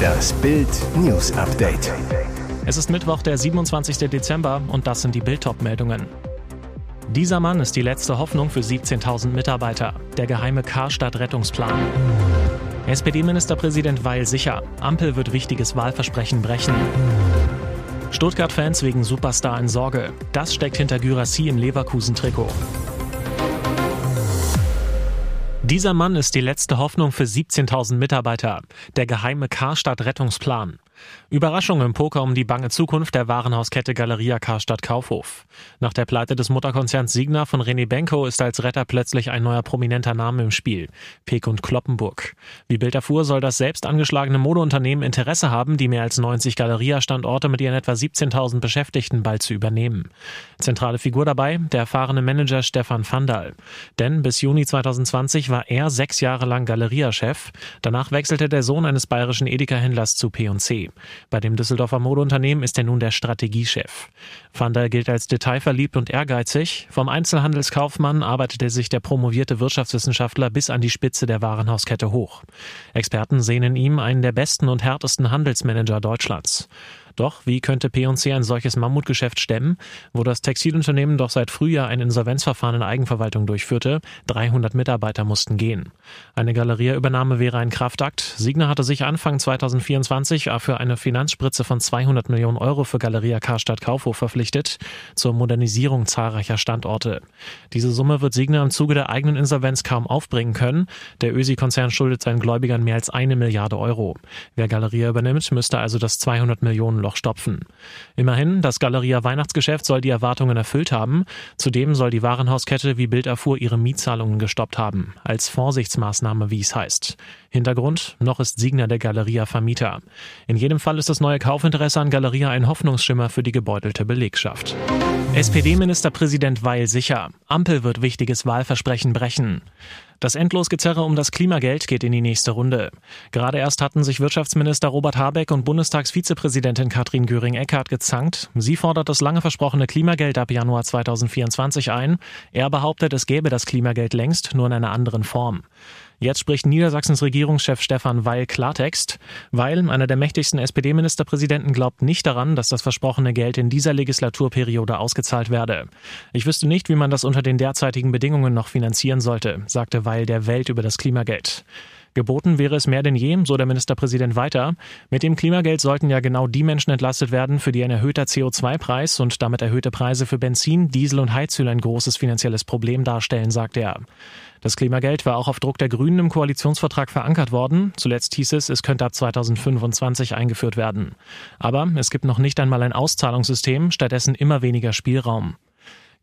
Das Bild News Update. Es ist Mittwoch, der 27. Dezember und das sind die Bild meldungen Dieser Mann ist die letzte Hoffnung für 17.000 Mitarbeiter. Der geheime Karstadt-Rettungsplan. SPD-Ministerpräsident Weil sicher. Ampel wird wichtiges Wahlversprechen brechen. Stuttgart-Fans wegen Superstar in Sorge. Das steckt hinter Gyrassi im Leverkusen-Trikot. Dieser Mann ist die letzte Hoffnung für 17.000 Mitarbeiter. Der geheime Karstadt-Rettungsplan. Überraschung im Poker um die bange Zukunft der Warenhauskette Galeria Karstadt Kaufhof. Nach der Pleite des Mutterkonzerns Signa von René Benko ist als Retter plötzlich ein neuer prominenter Name im Spiel. Peek und Kloppenburg. Wie Bild erfuhr, soll das selbst angeschlagene Modeunternehmen Interesse haben, die mehr als 90 Galeria-Standorte mit ihren etwa 17.000 Beschäftigten bald zu übernehmen. Zentrale Figur dabei, der erfahrene Manager Stefan Vandal. Denn bis Juni 2020 war er sechs Jahre lang Galeria-Chef. Danach wechselte der Sohn eines bayerischen Edeka-Händlers zu P&C. Bei dem Düsseldorfer Modeunternehmen ist er nun der Strategiechef. Van der gilt als detailverliebt und ehrgeizig. Vom Einzelhandelskaufmann arbeitete sich der promovierte Wirtschaftswissenschaftler bis an die Spitze der Warenhauskette hoch. Experten sehen in ihm einen der besten und härtesten Handelsmanager Deutschlands. Doch wie könnte P&C ein solches Mammutgeschäft stemmen, wo das Textilunternehmen doch seit Frühjahr ein Insolvenzverfahren in Eigenverwaltung durchführte? 300 Mitarbeiter mussten gehen. Eine Galerieübernahme wäre ein Kraftakt. Signa hatte sich Anfang 2024 für eine Finanzspritze von 200 Millionen Euro für Galeria Karstadt Kaufhof verpflichtet, zur Modernisierung zahlreicher Standorte. Diese Summe wird Signa im Zuge der eigenen Insolvenz kaum aufbringen können. Der Ösi-Konzern schuldet seinen Gläubigern mehr als eine Milliarde Euro. Wer Galeria übernimmt, müsste also das 200 Millionen Loch stopfen. Immerhin, das Galeria Weihnachtsgeschäft soll die Erwartungen erfüllt haben. Zudem soll die Warenhauskette, wie Bild erfuhr, ihre Mietzahlungen gestoppt haben. Als Vorsichtsmaßnahme, wie es heißt. Hintergrund, noch ist Signer der Galeria Vermieter. In jedem Fall ist das neue Kaufinteresse an Galeria ein Hoffnungsschimmer für die gebeutelte Belegschaft. SPD-Ministerpräsident Weil sicher. Ampel wird wichtiges Wahlversprechen brechen. Das Endlosgezerre um das Klimageld geht in die nächste Runde. Gerade erst hatten sich Wirtschaftsminister Robert Habeck und Bundestagsvizepräsidentin Katrin Göring-Eckardt gezankt. Sie fordert das lange versprochene Klimageld ab Januar 2024 ein. Er behauptet, es gäbe das Klimageld längst, nur in einer anderen Form. Jetzt spricht Niedersachsens Regierungschef Stefan Weil Klartext. Weil, einer der mächtigsten SPD-Ministerpräsidenten, glaubt nicht daran, dass das versprochene Geld in dieser Legislaturperiode ausgezahlt werde. Ich wüsste nicht, wie man das unter den derzeitigen Bedingungen noch finanzieren sollte, sagte Weil der Welt über das Klimageld. Geboten wäre es mehr denn je, so der Ministerpräsident weiter. Mit dem Klimageld sollten ja genau die Menschen entlastet werden, für die ein erhöhter CO2-Preis und damit erhöhte Preise für Benzin, Diesel und Heizöl ein großes finanzielles Problem darstellen, sagt er. Das Klimageld war auch auf Druck der Grünen im Koalitionsvertrag verankert worden. Zuletzt hieß es, es könnte ab 2025 eingeführt werden. Aber es gibt noch nicht einmal ein Auszahlungssystem, stattdessen immer weniger Spielraum.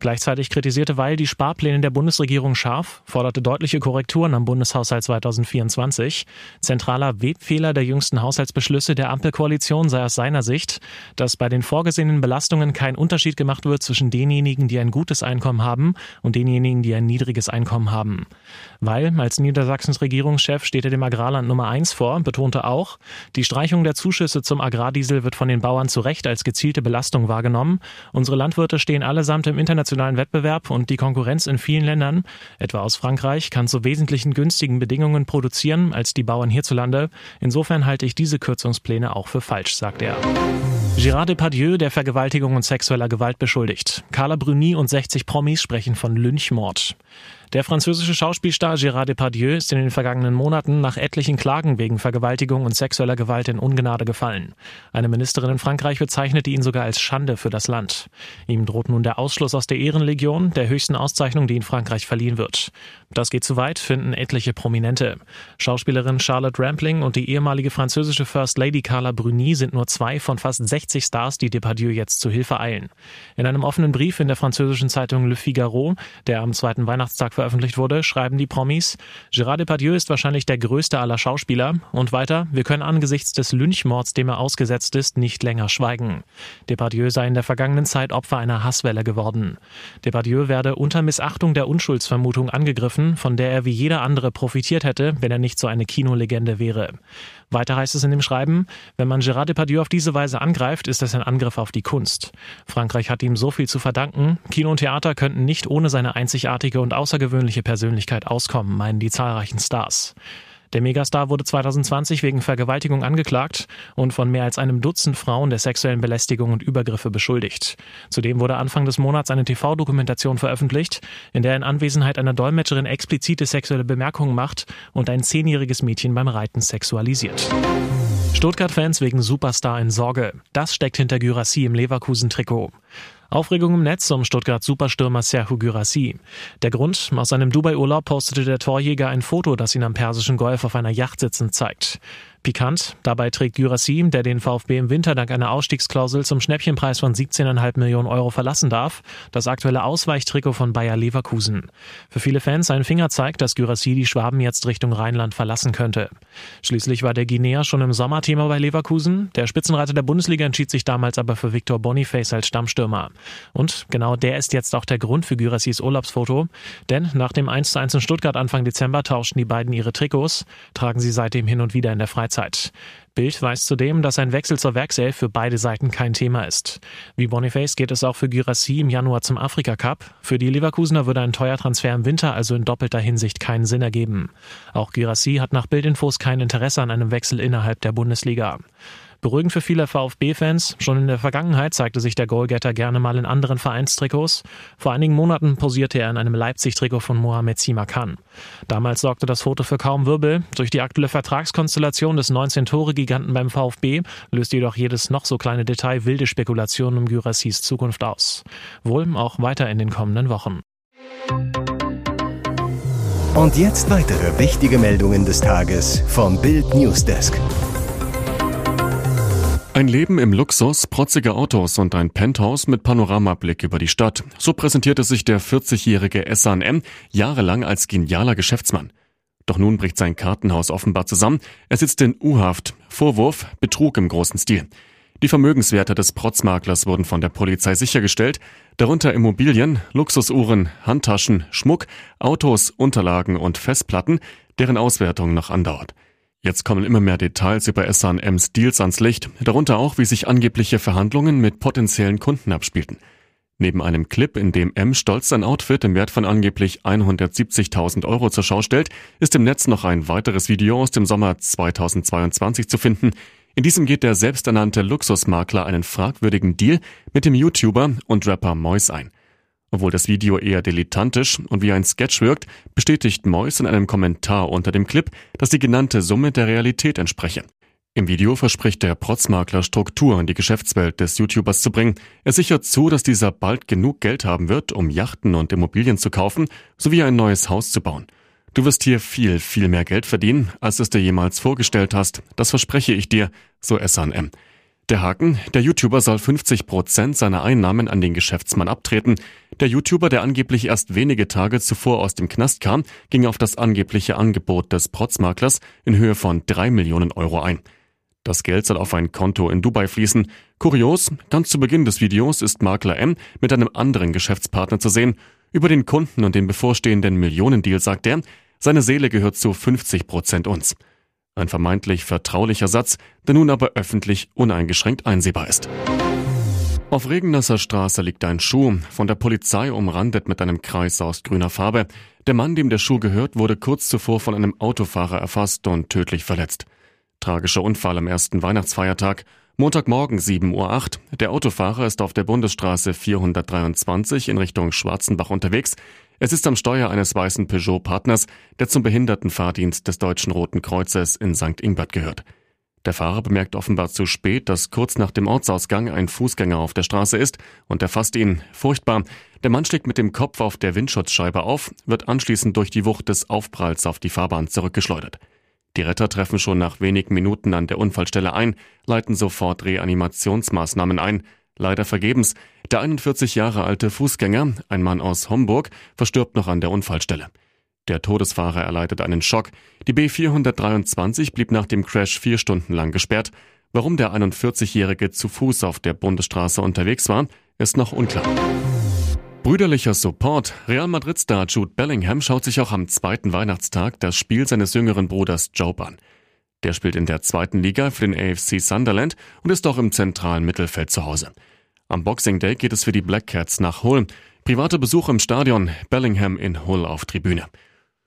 Gleichzeitig kritisierte Weil die Sparpläne der Bundesregierung scharf, forderte deutliche Korrekturen am Bundeshaushalt 2024. Zentraler Webfehler der jüngsten Haushaltsbeschlüsse der Ampelkoalition sei aus seiner Sicht, dass bei den vorgesehenen Belastungen kein Unterschied gemacht wird zwischen denjenigen, die ein gutes Einkommen haben und denjenigen, die ein niedriges Einkommen haben. Weil als Niedersachsens Regierungschef steht er dem Agrarland Nummer eins vor, betonte auch, die Streichung der Zuschüsse zum Agrardiesel wird von den Bauern zu Recht als gezielte Belastung wahrgenommen. Unsere Landwirte stehen allesamt im internationalen internationalen Wettbewerb und die Konkurrenz in vielen Ländern, etwa aus Frankreich, kann zu wesentlichen günstigen Bedingungen produzieren als die Bauern hierzulande. Insofern halte ich diese Kürzungspläne auch für falsch, sagt er. Gérard Depardieu, der Vergewaltigung und sexueller Gewalt beschuldigt. Carla Bruni und 60 Promis sprechen von Lynchmord. Der französische Schauspielstar Gérard Depardieu ist in den vergangenen Monaten nach etlichen Klagen wegen Vergewaltigung und sexueller Gewalt in Ungnade gefallen. Eine Ministerin in Frankreich bezeichnete ihn sogar als Schande für das Land. Ihm droht nun der Ausschluss aus der Ehrenlegion, der höchsten Auszeichnung, die in Frankreich verliehen wird. Das geht zu weit, finden etliche Prominente. Schauspielerin Charlotte Rampling und die ehemalige französische First Lady Carla Bruni sind nur zwei von fast 60 Stars, die Depardieu jetzt zu Hilfe eilen. In einem offenen Brief in der französischen Zeitung Le Figaro, der am zweiten Weihnachtstag veröffentlicht wurde, schreiben die Promis, Gérard Depardieu ist wahrscheinlich der größte aller Schauspieler. Und weiter, wir können angesichts des Lynchmords, dem er ausgesetzt ist, nicht länger schweigen. Depardieu sei in der vergangenen Zeit Opfer einer Hasswelle geworden. Depardieu werde unter Missachtung der Unschuldsvermutung angegriffen, von der er wie jeder andere profitiert hätte, wenn er nicht so eine Kinolegende wäre. Weiter heißt es in dem Schreiben, wenn man Gérard Depardieu auf diese Weise angreift, ist das ein Angriff auf die Kunst. Frankreich hat ihm so viel zu verdanken. Kino und Theater könnten nicht ohne seine einzigartige und außergewöhnliche Persönlichkeit auskommen, meinen die zahlreichen Stars. Der Megastar wurde 2020 wegen Vergewaltigung angeklagt und von mehr als einem Dutzend Frauen der sexuellen Belästigung und Übergriffe beschuldigt. Zudem wurde Anfang des Monats eine TV-Dokumentation veröffentlicht, in der in Anwesenheit einer Dolmetscherin explizite sexuelle Bemerkungen macht und ein zehnjähriges Mädchen beim Reiten sexualisiert. Stuttgart-Fans wegen Superstar in Sorge. Das steckt hinter Gyrassi im Leverkusen-Trikot. Aufregung im Netz um Stuttgart Superstürmer Serhu Gyrassi. Der Grund, aus seinem Dubai-Urlaub postete der Torjäger ein Foto, das ihn am Persischen Golf auf einer Yacht sitzend zeigt. Pikant, dabei trägt Gyrassi, der den VfB im Winter dank einer Ausstiegsklausel zum Schnäppchenpreis von 17,5 Millionen Euro verlassen darf, das aktuelle Ausweichtrikot von Bayer Leverkusen. Für viele Fans ein Fingerzeig, dass Gyrassi die Schwaben jetzt Richtung Rheinland verlassen könnte. Schließlich war der Guinea schon im Sommer Thema bei Leverkusen. Der Spitzenreiter der Bundesliga entschied sich damals aber für Victor Boniface als Stammstürmer. Und genau der ist jetzt auch der Grund für Gyrassis Urlaubsfoto. Denn nach dem 1:1 in Stuttgart Anfang Dezember tauschten die beiden ihre Trikots, tragen sie seitdem hin und wieder in der Freizeit. Bild weiß zudem, dass ein Wechsel zur Werkself für beide Seiten kein Thema ist. Wie Boniface geht es auch für Gyrassi im Januar zum Afrika Cup. Für die Leverkusener würde ein teuer Transfer im Winter also in doppelter Hinsicht keinen Sinn ergeben. Auch Gyrassi hat nach Bildinfos kein Interesse an einem Wechsel innerhalb der Bundesliga. Beruhigend für viele VfB-Fans. Schon in der Vergangenheit zeigte sich der Goalgetter gerne mal in anderen Vereinstrikots. Vor einigen Monaten posierte er in einem Leipzig-Trikot von Mohamed Simakan. Damals sorgte das Foto für kaum Wirbel. Durch die aktuelle Vertragskonstellation des 19-Tore-Giganten beim VfB löst jedoch jedes noch so kleine Detail wilde Spekulationen um Gyrassis Zukunft aus. Wohl auch weiter in den kommenden Wochen. Und jetzt weitere wichtige Meldungen des Tages vom Bild Newsdesk. Ein Leben im Luxus, protzige Autos und ein Penthouse mit Panoramablick über die Stadt. So präsentierte sich der 40-jährige S&M jahrelang als genialer Geschäftsmann. Doch nun bricht sein Kartenhaus offenbar zusammen. Er sitzt in U-Haft. Vorwurf Betrug im großen Stil. Die Vermögenswerte des Protzmaklers wurden von der Polizei sichergestellt, darunter Immobilien, Luxusuhren, Handtaschen, Schmuck, Autos, Unterlagen und Festplatten, deren Auswertung noch andauert. Jetzt kommen immer mehr Details über S&M's Deals ans Licht, darunter auch, wie sich angebliche Verhandlungen mit potenziellen Kunden abspielten. Neben einem Clip, in dem M stolz sein Outfit im Wert von angeblich 170.000 Euro zur Schau stellt, ist im Netz noch ein weiteres Video aus dem Sommer 2022 zu finden. In diesem geht der selbsternannte Luxusmakler einen fragwürdigen Deal mit dem YouTuber und Rapper Mois ein. Obwohl das Video eher dilettantisch und wie ein Sketch wirkt, bestätigt Mois in einem Kommentar unter dem Clip, dass die genannte Summe der Realität entspreche. Im Video verspricht der Protzmakler Struktur in die Geschäftswelt des YouTubers zu bringen. Er sichert zu, dass dieser bald genug Geld haben wird, um Yachten und Immobilien zu kaufen, sowie ein neues Haus zu bauen. Du wirst hier viel, viel mehr Geld verdienen, als es dir jemals vorgestellt hast. Das verspreche ich dir, so S&M. Der Haken, der YouTuber soll 50 Prozent seiner Einnahmen an den Geschäftsmann abtreten. Der YouTuber, der angeblich erst wenige Tage zuvor aus dem Knast kam, ging auf das angebliche Angebot des Protzmaklers in Höhe von drei Millionen Euro ein. Das Geld soll auf ein Konto in Dubai fließen. Kurios, ganz zu Beginn des Videos ist Makler M mit einem anderen Geschäftspartner zu sehen. Über den Kunden und den bevorstehenden Millionendeal sagt er, seine Seele gehört zu 50 Prozent uns. Ein vermeintlich vertraulicher Satz, der nun aber öffentlich uneingeschränkt einsehbar ist. Auf Regennasser Straße liegt ein Schuh, von der Polizei umrandet mit einem Kreis aus grüner Farbe. Der Mann, dem der Schuh gehört, wurde kurz zuvor von einem Autofahrer erfasst und tödlich verletzt. Tragischer Unfall am ersten Weihnachtsfeiertag. Montagmorgen 7.08 Uhr. Der Autofahrer ist auf der Bundesstraße 423 in Richtung Schwarzenbach unterwegs. Es ist am Steuer eines weißen Peugeot-Partners, der zum Behindertenfahrdienst des Deutschen Roten Kreuzes in St. Ingbert gehört. Der Fahrer bemerkt offenbar zu spät, dass kurz nach dem Ortsausgang ein Fußgänger auf der Straße ist und erfasst ihn. Furchtbar. Der Mann schlägt mit dem Kopf auf der Windschutzscheibe auf, wird anschließend durch die Wucht des Aufpralls auf die Fahrbahn zurückgeschleudert. Die Retter treffen schon nach wenigen Minuten an der Unfallstelle ein, leiten sofort Reanimationsmaßnahmen ein. Leider vergebens. Der 41 Jahre alte Fußgänger, ein Mann aus Homburg, verstirbt noch an der Unfallstelle. Der Todesfahrer erleidet einen Schock. Die B423 blieb nach dem Crash vier Stunden lang gesperrt. Warum der 41-Jährige zu Fuß auf der Bundesstraße unterwegs war, ist noch unklar. Brüderlicher Support. Real Madrid-Star Jude Bellingham schaut sich auch am zweiten Weihnachtstag das Spiel seines jüngeren Bruders Job an. Der spielt in der zweiten Liga für den AFC Sunderland und ist auch im zentralen Mittelfeld zu Hause. Am Boxing Day geht es für die Black Cats nach Hull. Private Besuch im Stadion, Bellingham in Hull auf Tribüne.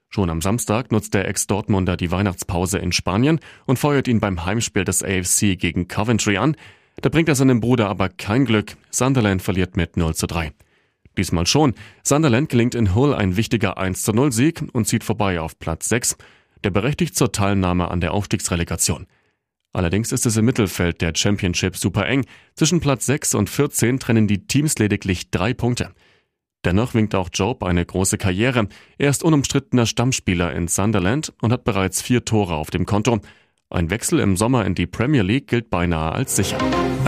Schon am Samstag nutzt der Ex-Dortmunder die Weihnachtspause in Spanien und feuert ihn beim Heimspiel des AFC gegen Coventry an. Da bringt er seinem Bruder aber kein Glück. Sunderland verliert mit 0 zu 3. Diesmal schon. Sunderland gelingt in Hull ein wichtiger 1 zu 0 Sieg und zieht vorbei auf Platz 6. Der berechtigt zur Teilnahme an der Aufstiegsrelegation. Allerdings ist es im Mittelfeld der Championship super eng. Zwischen Platz 6 und 14 trennen die Teams lediglich drei Punkte. Dennoch winkt auch Job eine große Karriere. Er ist unumstrittener Stammspieler in Sunderland und hat bereits vier Tore auf dem Konto. Ein Wechsel im Sommer in die Premier League gilt beinahe als sicher.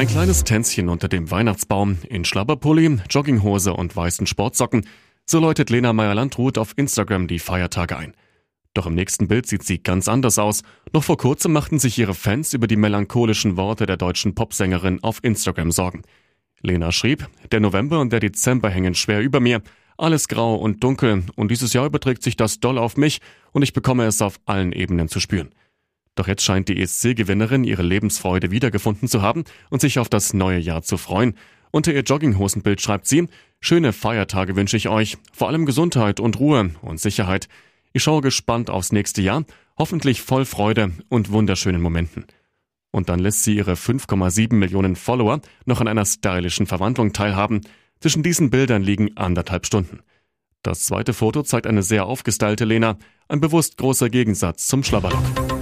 Ein kleines Tänzchen unter dem Weihnachtsbaum in Schlabberpulli, Jogginghose und weißen Sportsocken. So läutet Lena Meyer-Landrut auf Instagram die Feiertage ein. Doch im nächsten Bild sieht sie ganz anders aus. Noch vor kurzem machten sich ihre Fans über die melancholischen Worte der deutschen Popsängerin auf Instagram Sorgen. Lena schrieb, der November und der Dezember hängen schwer über mir. Alles grau und dunkel und dieses Jahr überträgt sich das doll auf mich und ich bekomme es auf allen Ebenen zu spüren. Doch jetzt scheint die ESC-Gewinnerin ihre Lebensfreude wiedergefunden zu haben und sich auf das neue Jahr zu freuen. Unter ihr Jogginghosenbild schreibt sie, schöne Feiertage wünsche ich euch, vor allem Gesundheit und Ruhe und Sicherheit. Ich schaue gespannt aufs nächste Jahr, hoffentlich voll Freude und wunderschönen Momenten. Und dann lässt sie ihre 5,7 Millionen Follower noch an einer stylischen Verwandlung teilhaben. Zwischen diesen Bildern liegen anderthalb Stunden. Das zweite Foto zeigt eine sehr aufgestylte Lena, ein bewusst großer Gegensatz zum Schlabberlock.